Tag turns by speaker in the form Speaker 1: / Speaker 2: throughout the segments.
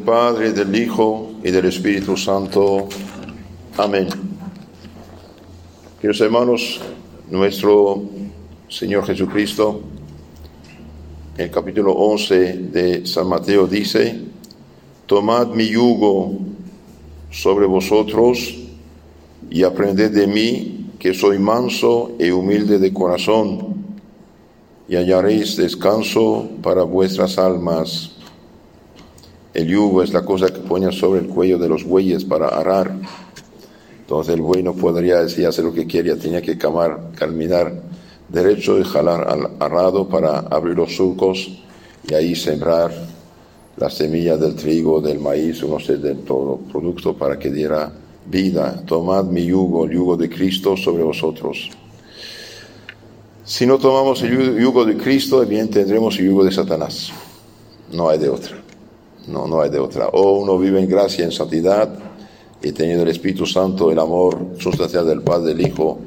Speaker 1: del Padre, del Hijo y del Espíritu Santo. Amén. Queridos hermanos, nuestro Señor Jesucristo, en el capítulo 11 de San Mateo dice, Tomad mi yugo sobre vosotros y aprended de mí, que soy manso y humilde de corazón, y hallaréis descanso para vuestras almas el yugo es la cosa que ponen sobre el cuello de los bueyes para arar. Entonces el buey no podría decir hacer lo que quería, tenía que camar, caminar derecho y jalar al arado para abrir los surcos y ahí sembrar las semillas del trigo, del maíz, no sé, de todo producto para que diera vida. Tomad mi yugo, el yugo de Cristo sobre vosotros. Si no tomamos el yugo de Cristo, bien tendremos el yugo de Satanás. No hay de otra. No, no hay de otra. O uno vive en gracia, en santidad, y teniendo el Espíritu Santo, el amor sustancial del Padre, del Hijo,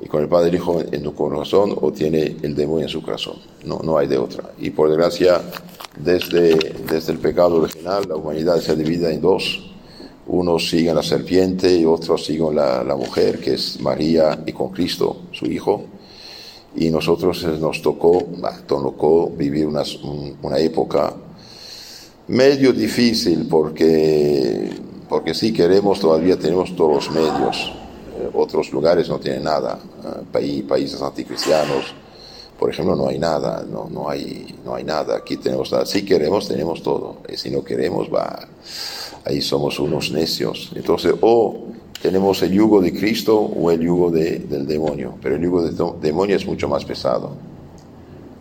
Speaker 1: y con el Padre del Hijo en tu corazón, o tiene el demonio en su corazón. No, no hay de otra. Y por desgracia, desde, desde el pecado original, la humanidad se divide en dos. Unos siguen la serpiente y otros siguen la, la mujer, que es María, y con Cristo, su Hijo. Y nosotros nos tocó, tocó vivir una, una época medio difícil porque, porque si queremos todavía tenemos todos los medios. Eh, otros lugares no tienen nada. Eh, países anticristianos, por ejemplo, no hay nada, no, no, hay, no hay nada. Aquí tenemos nada. Si queremos, tenemos todo. Y si no queremos, va, ahí somos unos necios. Entonces, o tenemos el yugo de Cristo o el yugo de, del demonio. Pero el yugo del demonio es mucho más pesado.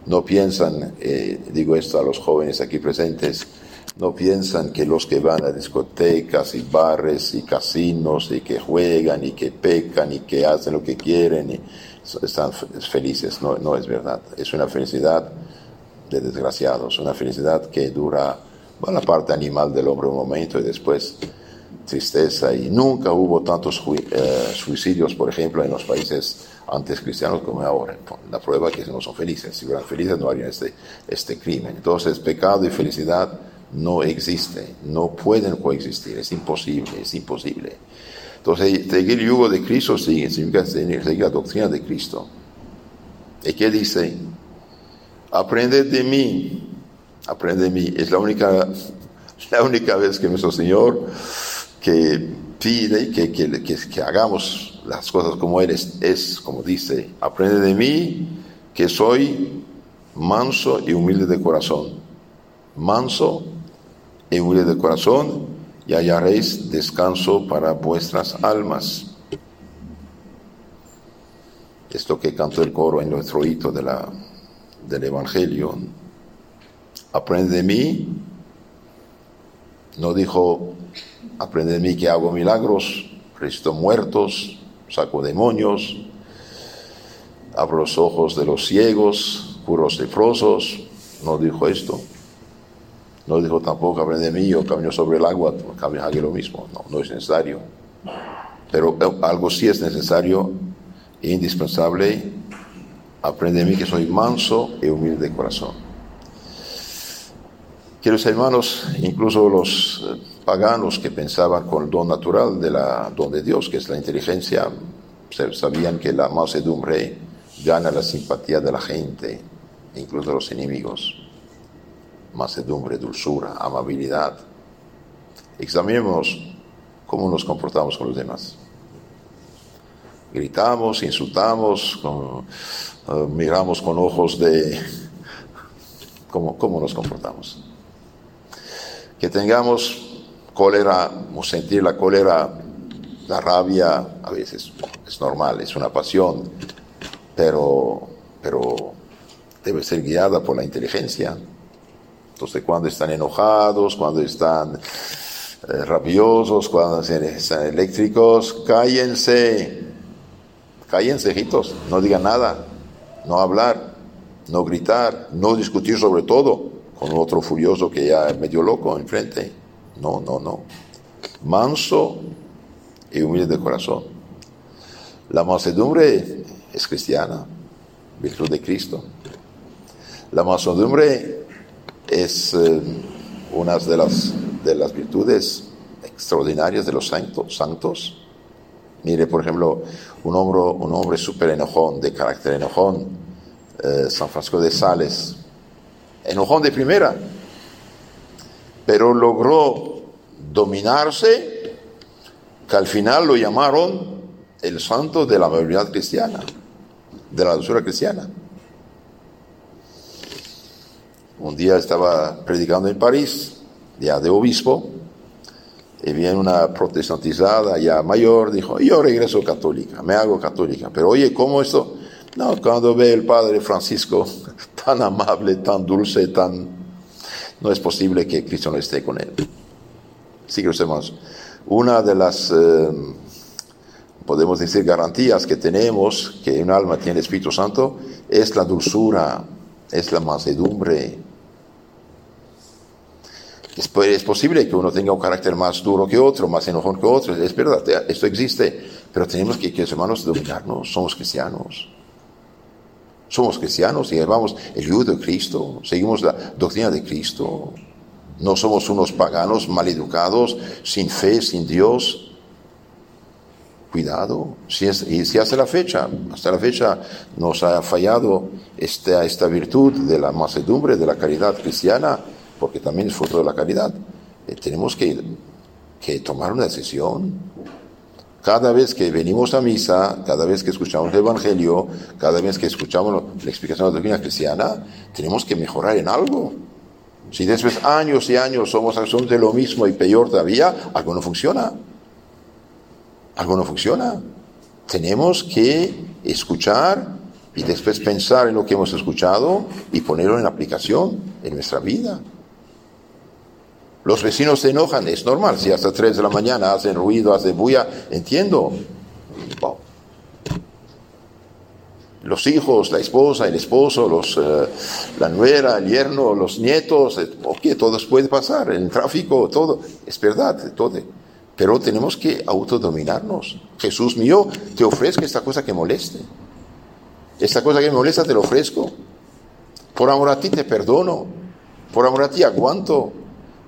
Speaker 1: No piensan, eh, digo esto a los jóvenes aquí presentes, no piensan que los que van a discotecas y bares y casinos y que juegan y que pecan y que hacen lo que quieren y están felices. No, no es verdad. Es una felicidad de desgraciados, una felicidad que dura va la parte animal del hombre un momento y después tristeza y nunca hubo tantos eh, suicidios, por ejemplo, en los países antes cristianos como ahora. La prueba es que no son felices. Si fueran felices no harían este, este crimen. Entonces, pecado y felicidad no existe, no pueden coexistir, es imposible, es imposible. Entonces, seguir el yugo de Cristo significa seguir la doctrina de Cristo. ¿Y qué dice? Aprende de mí, aprende de mí. Es la única, la única vez que nuestro Señor que pide que, que, que, hagamos las cosas como Él es, es, como dice, aprende de mí que soy manso y humilde de corazón. Manso y humilde de corazón, y hallaréis descanso para vuestras almas. Esto que cantó el coro en nuestro hito de la, del Evangelio. Aprende de mí. No dijo, aprende de mí que hago milagros, resucito muertos, saco demonios, abro los ojos de los ciegos, puros leprosos. No dijo esto. No dijo tampoco, aprende de mí, yo camino sobre el agua, camino aquí lo mismo. No, no es necesario. Pero eh, algo sí es necesario e indispensable. Aprende de mí que soy manso y humilde de corazón. Queridos hermanos, incluso los eh, paganos que pensaban con el don natural de la don de Dios, que es la inteligencia, sabían que la mansedumbre gana la simpatía de la gente, incluso de los enemigos mansedumbre, dulzura, amabilidad. Examinemos cómo nos comportamos con los demás. Gritamos, insultamos, eh, miramos con ojos de cómo, cómo nos comportamos. Que tengamos cólera sentir la cólera, la rabia, a veces es normal, es una pasión, pero, pero debe ser guiada por la inteligencia entonces, cuando están enojados, cuando están eh, rabiosos, cuando están eléctricos, cállense, cállense, hijitos, no digan nada, no hablar, no gritar, no discutir sobre todo con otro furioso que ya es medio loco enfrente. No, no, no. Manso y humilde de corazón. La mansedumbre es cristiana, virtud de Cristo. La mansedumbre es eh, una de las, de las virtudes extraordinarias de los santos. santos. Mire, por ejemplo, un hombre, un hombre súper enojón, de carácter enojón, eh, San Francisco de Sales, enojón de primera, pero logró dominarse, que al final lo llamaron el santo de la amabilidad cristiana, de la dulzura cristiana. Un día estaba predicando en París, ya de obispo, y viene una protestantizada ya mayor, dijo, yo regreso católica, me hago católica, pero oye, ¿cómo esto? No, cuando ve el padre Francisco tan amable, tan dulce, tan... No es posible que Cristo no esté con él. Sí, que hermanos, una de las, eh, podemos decir, garantías que tenemos que un alma tiene Espíritu Santo es la dulzura, es la mansedumbre, es, posible que uno tenga un carácter más duro que otro, más enojón que otro, es verdad, esto existe, pero tenemos que, que hermanos, dominarnos, somos cristianos. Somos cristianos y llevamos el yugo de Cristo, seguimos la doctrina de Cristo. No somos unos paganos maleducados, sin fe, sin Dios. Cuidado, si, es, y si hasta la fecha, hasta la fecha nos ha fallado esta, virtud de la mansedumbre, de la caridad cristiana, porque también es fruto de la caridad. Eh, tenemos que, que tomar una decisión. Cada vez que venimos a misa, cada vez que escuchamos el Evangelio, cada vez que escuchamos la explicación de la doctrina cristiana, tenemos que mejorar en algo. Si después años y años somos de lo mismo y peor todavía, algo no funciona. Algo no funciona. Tenemos que escuchar y después pensar en lo que hemos escuchado y ponerlo en aplicación en nuestra vida. Los vecinos se enojan, es normal, si hasta 3 de la mañana hacen ruido, hacen bulla, entiendo. Los hijos, la esposa, el esposo, los, eh, la nuera, el yerno, los nietos, eh, ok, todo puede pasar, el tráfico, todo, es verdad, todo. Pero tenemos que autodominarnos. Jesús mío, te ofrezco esta cosa que moleste. Esta cosa que me molesta te lo ofrezco. Por amor a ti te perdono. Por amor a ti aguanto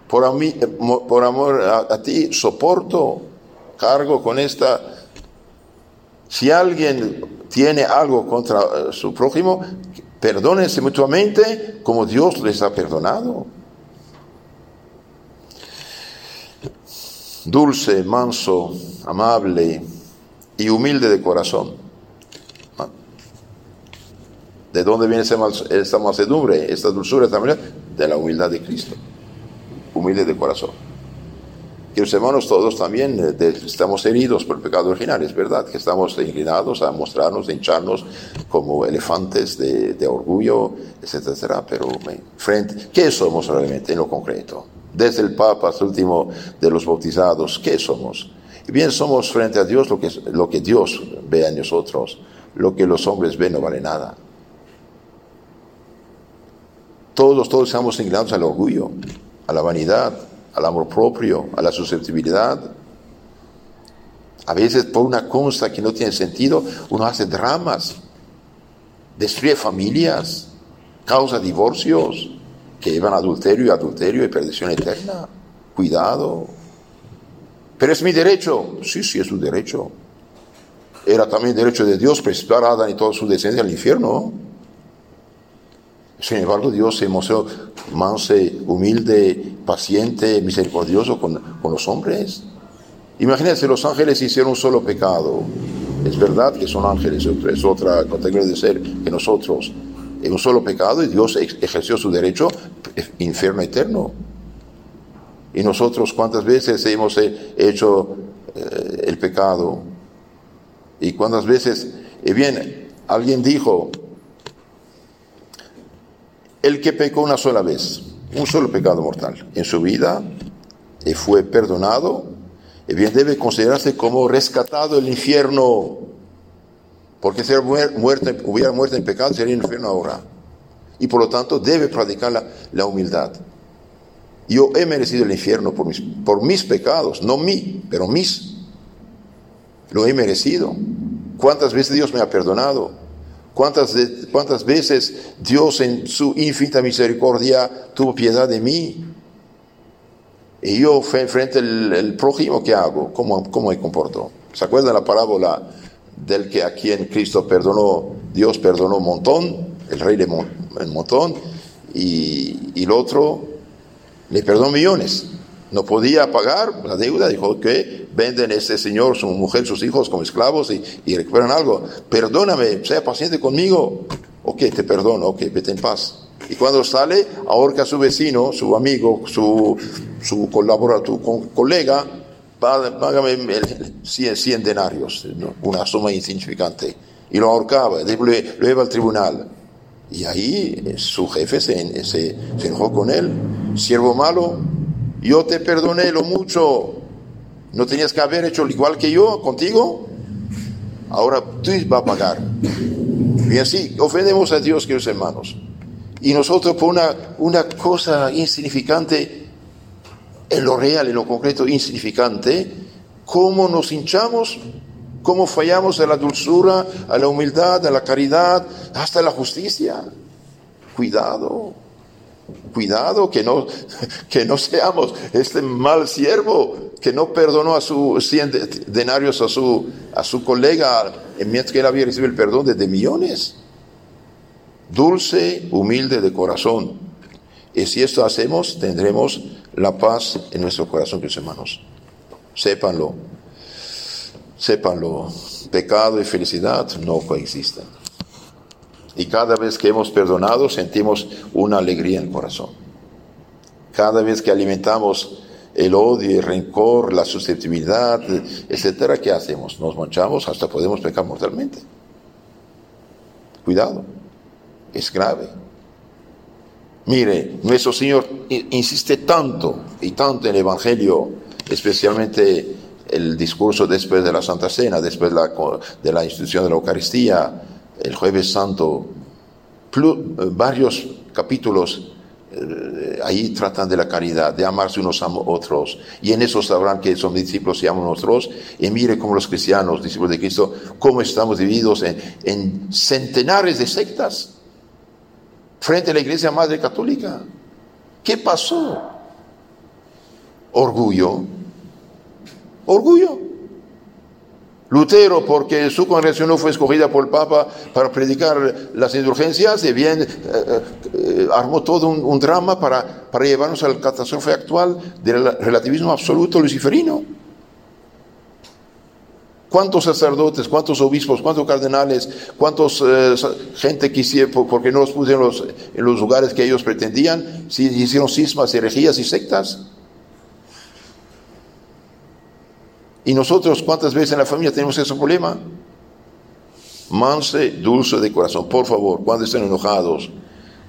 Speaker 1: por, por amor a, ti soporto, cargo con esta. Si alguien tiene algo contra eh, su prójimo, perdónense mutuamente como Dios les ha perdonado. Dulce, manso, amable y humilde de corazón. ¿De dónde viene esta mansedumbre, esta dulzura también? De la humildad de Cristo humilde de corazón. Que los hermanos todos también eh, estamos heridos por el pecado original, es verdad, que estamos inclinados a mostrarnos, a hincharnos como elefantes de, orgullo, etcétera, etcétera, pero frente, ¿qué somos realmente en lo concreto? Desde el Papa hasta el último de los bautizados, ¿qué somos? Bien somos frente a Dios lo que, lo que Dios ve en nosotros, lo que los hombres ven no vale nada. Todos, todos estamos inclinados al orgullo a la vanidad, al amor propio, a la susceptibilidad. A veces por una consta que no tiene sentido, uno hace dramas, destruye familias, causa divorcios que llevan adulterio y adulterio y perdición eterna. Cuidado. Pero es mi derecho. Sí, sí, es su derecho. Era también derecho de Dios presentar a Adán y toda su descendencia al infierno. Sin embargo, Dios se mostró manso, humilde, paciente, misericordioso con, los hombres. Imagínense, los ángeles hicieron un solo pecado. Es verdad que son ángeles, es otra categoría de ser que nosotros. En un solo pecado y Dios ejerció su derecho, infierno eterno. Y nosotros, ¿cuántas veces hemos hecho eh, el pecado? Y cuántas veces, y bien, alguien dijo, el que pecó una sola vez, un solo pecado mortal en su vida y fue perdonado, y bien debe considerarse como rescatado del infierno, porque si muerto, hubiera muerto en pecado sería el infierno ahora. Y por lo tanto debe practicar la, la humildad. Yo he merecido el infierno por mis, por mis pecados, no mí, pero mis. Lo he merecido. ¿Cuántas veces Dios me ha perdonado? ¿Cuántas, ¿Cuántas veces Dios en su infinita misericordia tuvo piedad de mí? Y yo frente al prójimo, ¿qué hago? ¿Cómo, ¿Cómo me comporto? ¿Se acuerdan la parábola del que a quien Cristo perdonó, Dios perdonó un montón, el rey de un montón, y, y el otro le perdonó millones? No podía pagar la deuda, dijo que venden a este señor, su mujer, sus hijos como esclavos y, y recuperan algo. Perdóname, sea paciente conmigo. Ok, te perdono, ok, vete en paz. Y cuando sale, ahorca a su vecino, su amigo, su, su colaborador, tu colega, págame 100, 100 denarios, una suma insignificante. Y lo ahorcaba, lo, lleva al tribunal. Y ahí eh, su jefe se, se, se enojó con él. Siervo malo, yo te perdoné lo mucho. ¿No tenías que haber hecho igual que yo contigo? Ahora tú vas a pagar. Y así ofendemos a Dios, queridos hermanos. Y nosotros por una, una cosa insignificante, en lo real, en lo concreto insignificante, cómo nos hinchamos, cómo fallamos a la dulzura, a la humildad, a la caridad, hasta la justicia. Cuidado, cuidado que no, que no seamos este mal siervo que no perdonó a sus 100 denarios a su, a su colega mientras que él había recibido el perdón de, millones dulce, humilde de corazón. Y si esto hacemos, tendremos la paz en nuestro corazón, mis hermanos. Sépanlo, sépanlo. Pecado y felicidad no coexisten. Y cada vez que hemos perdonado, sentimos una alegría en el corazón. Cada vez que alimentamos el odio, el rencor, la susceptibilidad, etcétera, ¿qué hacemos? Nos manchamos, hasta podemos pecar mortalmente. Cuidado es grave. Mire, nuestro Señor insiste tanto y tanto en el Evangelio, especialmente el discurso después de la Santa Cena, después de la, institución de la Eucaristía, el jueves santo, varios capítulos eh, ahí tratan de la caridad, de amarse unos a otros. Y en eso sabrán que son discípulos y aman a otros. Y mire cómo los cristianos, discípulos de Cristo, cómo estamos divididos en centenares de sectas frente a la Iglesia Madre Católica. ¿Qué pasó? Orgullo. Orgullo. Lutero, porque su congregación no fue escogida por el Papa para predicar las indulgencias, y bien eh, eh, armó todo un, drama para, para llevarnos a la catástrofe actual del relativismo absoluto luciferino. ¿Cuántos sacerdotes, cuántos obispos, cuántos cardenales, cuántos eh, gente quisieron, porque no los pusieron en los, lugares que ellos pretendían, si hicieron cismas, herejías y sectas? Y nosotros, ¿cuántas veces en la familia tenemos ese problema? Manse, dulce de corazón, por favor, cuando estén enojados,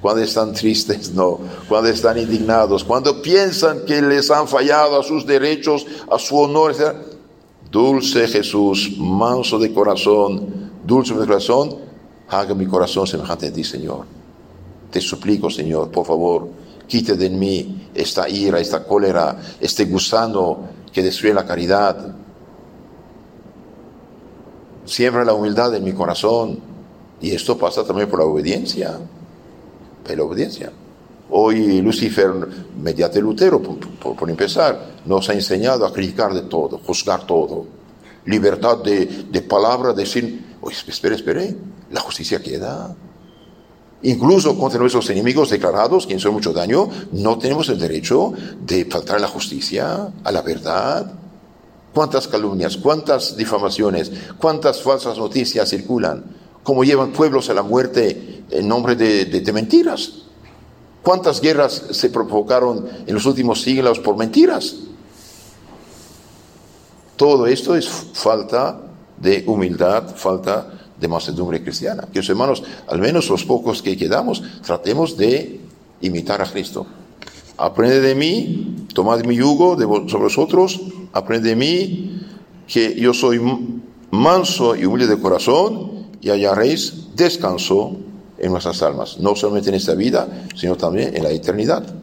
Speaker 1: cuando están tristes, no, cuando están indignados, cuando piensan que les han fallado a sus derechos, a su honor, etc Dulce Jesús, manso de corazón, dulce de corazón, haga mi corazón semejante a ti, Señor. Te suplico, Señor, por favor, quite de mí esta ira, esta cólera, este gusano que destruye la caridad. Siembra la humildad en mi corazón. Y esto pasa también por la obediencia. Por la obediencia. Hoy Lucifer, mediante Lutero, por, empezar, nos ha enseñado a criticar de todo, juzgar todo. Libertad de, de palabra, decir, oye, espere, espere, la justicia queda. Incluso contra nuestros enemigos declarados, que hizo mucho daño, no tenemos el derecho de faltar a la justicia, a la verdad. ¿Cuántas calumnias, cuántas difamaciones, cuántas falsas noticias circulan? ¿Cómo llevan pueblos a la muerte en nombre de mentiras? ¿Cuántas guerras se provocaron en los últimos siglos por mentiras? Todo esto es falta de humildad, falta de mansedumbre cristiana. Que hermanos, al menos los pocos que quedamos, tratemos de imitar a Cristo. Aprende de mí, tomad mi yugo de sobre vosotros, aprende de mí, que yo soy manso y humilde de corazón, y hallaréis descanso en nuestras almas, no solamente en esta vida, sino también en la eternidad.